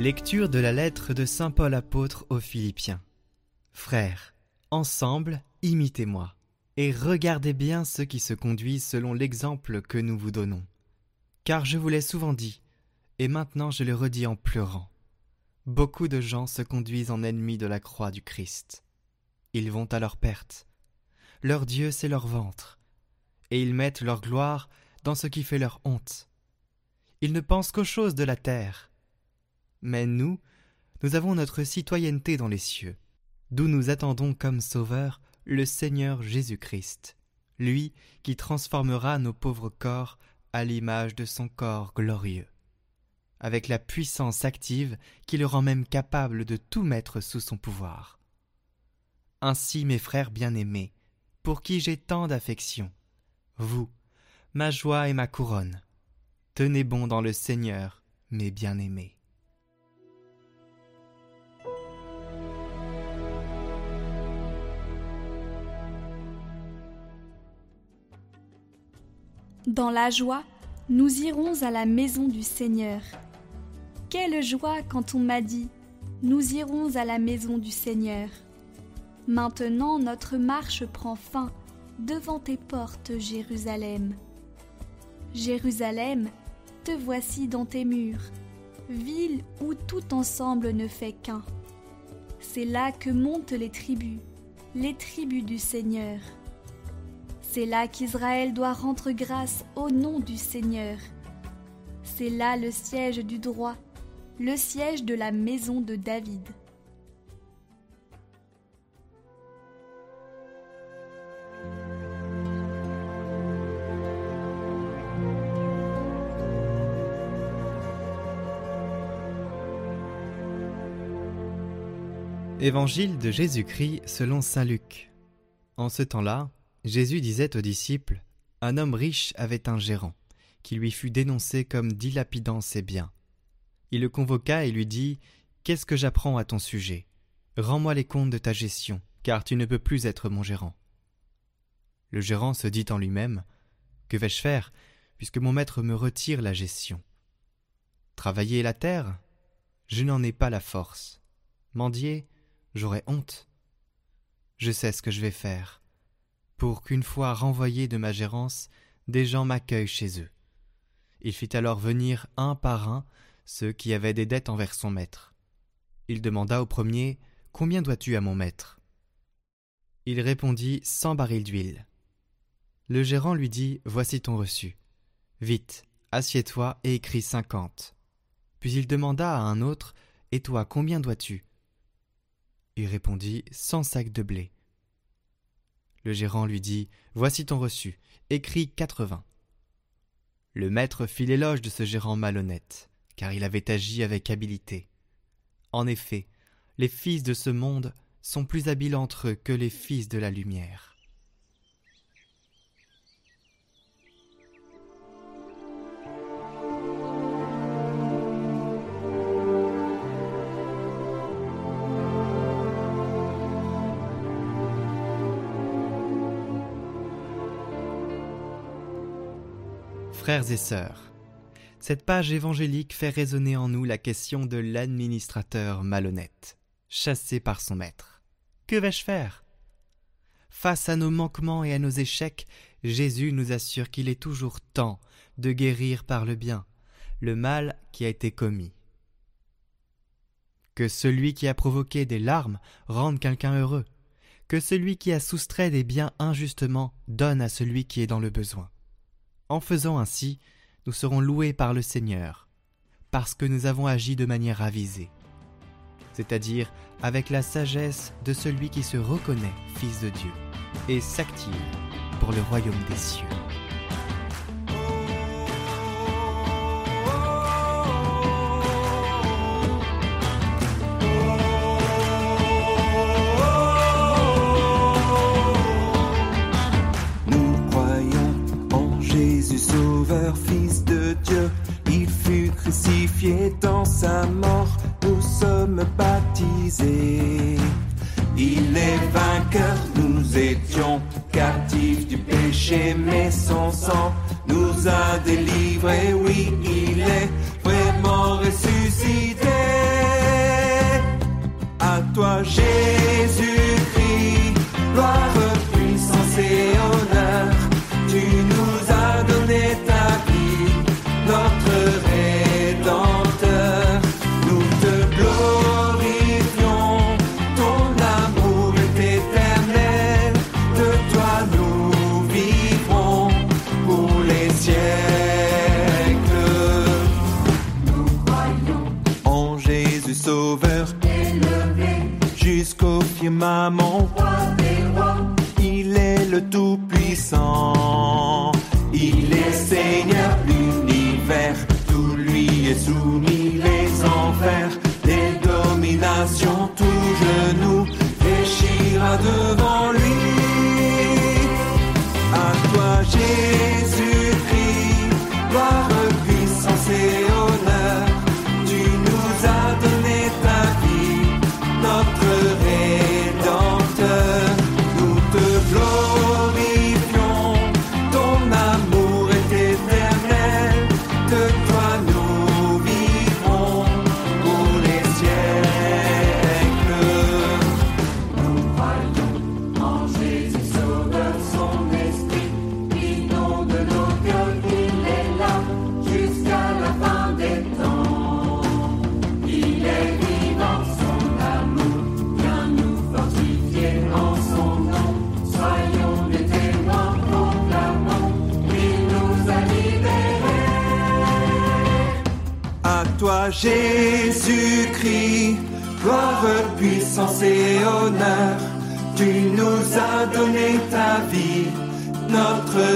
Lecture de la lettre de Saint Paul apôtre aux Philippiens. Frères, ensemble, imitez-moi, et regardez bien ceux qui se conduisent selon l'exemple que nous vous donnons. Car je vous l'ai souvent dit, et maintenant je le redis en pleurant. Beaucoup de gens se conduisent en ennemis de la croix du Christ. Ils vont à leur perte. Leur Dieu, c'est leur ventre, et ils mettent leur gloire dans ce qui fait leur honte. Ils ne pensent qu'aux choses de la terre. Mais nous, nous avons notre citoyenneté dans les cieux, d'où nous attendons comme Sauveur le Seigneur Jésus-Christ, lui qui transformera nos pauvres corps à l'image de son corps glorieux, avec la puissance active qui le rend même capable de tout mettre sous son pouvoir. Ainsi, mes frères bien-aimés, pour qui j'ai tant d'affection, vous, ma joie et ma couronne, tenez bon dans le Seigneur, mes bien-aimés. Dans la joie, nous irons à la maison du Seigneur. Quelle joie quand on m'a dit Nous irons à la maison du Seigneur. Maintenant notre marche prend fin devant tes portes, Jérusalem. Jérusalem, te voici dans tes murs, ville où tout ensemble ne fait qu'un. C'est là que montent les tribus, les tribus du Seigneur. C'est là qu'Israël doit rendre grâce au nom du Seigneur. C'est là le siège du droit, le siège de la maison de David. Évangile de Jésus-Christ selon Saint Luc. En ce temps-là, Jésus disait aux disciples Un homme riche avait un gérant, qui lui fut dénoncé comme dilapidant ses biens. Il le convoqua et lui dit Qu'est-ce que j'apprends à ton sujet? Rends-moi les comptes de ta gestion, car tu ne peux plus être mon gérant. Le gérant se dit en lui-même Que vais-je faire, puisque mon maître me retire la gestion? Travailler la terre? Je n'en ai pas la force. Mendier? J'aurais honte. Je sais ce que je vais faire, pour qu'une fois renvoyé de ma gérance, des gens m'accueillent chez eux. Il fit alors venir un par un ceux qui avaient des dettes envers son maître. Il demanda au premier Combien dois-tu à mon maître? Il répondit Cent barils d'huile. Le gérant lui dit Voici ton reçu. Vite, assieds-toi et écris cinquante. Puis il demanda à un autre Et toi, combien dois-tu? Il répondit Cent sacs de blé. Le gérant lui dit Voici ton reçu, écris quatre-vingts. Le maître fit l'éloge de ce gérant malhonnête, car il avait agi avec habileté. En effet, les fils de ce monde sont plus habiles entre eux que les fils de la lumière. Frères et sœurs, cette page évangélique fait résonner en nous la question de l'administrateur malhonnête, chassé par son maître. Que vais-je faire? Face à nos manquements et à nos échecs, Jésus nous assure qu'il est toujours temps de guérir par le bien le mal qui a été commis. Que celui qui a provoqué des larmes rende quelqu'un heureux, que celui qui a soustrait des biens injustement donne à celui qui est dans le besoin. En faisant ainsi, nous serons loués par le Seigneur, parce que nous avons agi de manière avisée, c'est-à-dire avec la sagesse de celui qui se reconnaît Fils de Dieu et s'active pour le royaume des cieux. crucifié dans sa mort, nous sommes baptisés. Il est vainqueur, nous étions captifs du péché, mais son sang nous a délivrés. Oui, il est vraiment ressuscité. À toi, Jésus. jusqu'au firmament. Il est le Tout-Puissant, il est Seigneur de l'univers, tout lui est soumis les enfers, les dominations toujours. Jésus-Christ, gloire, puissance et honneur. Tu nous as donné ta vie, notre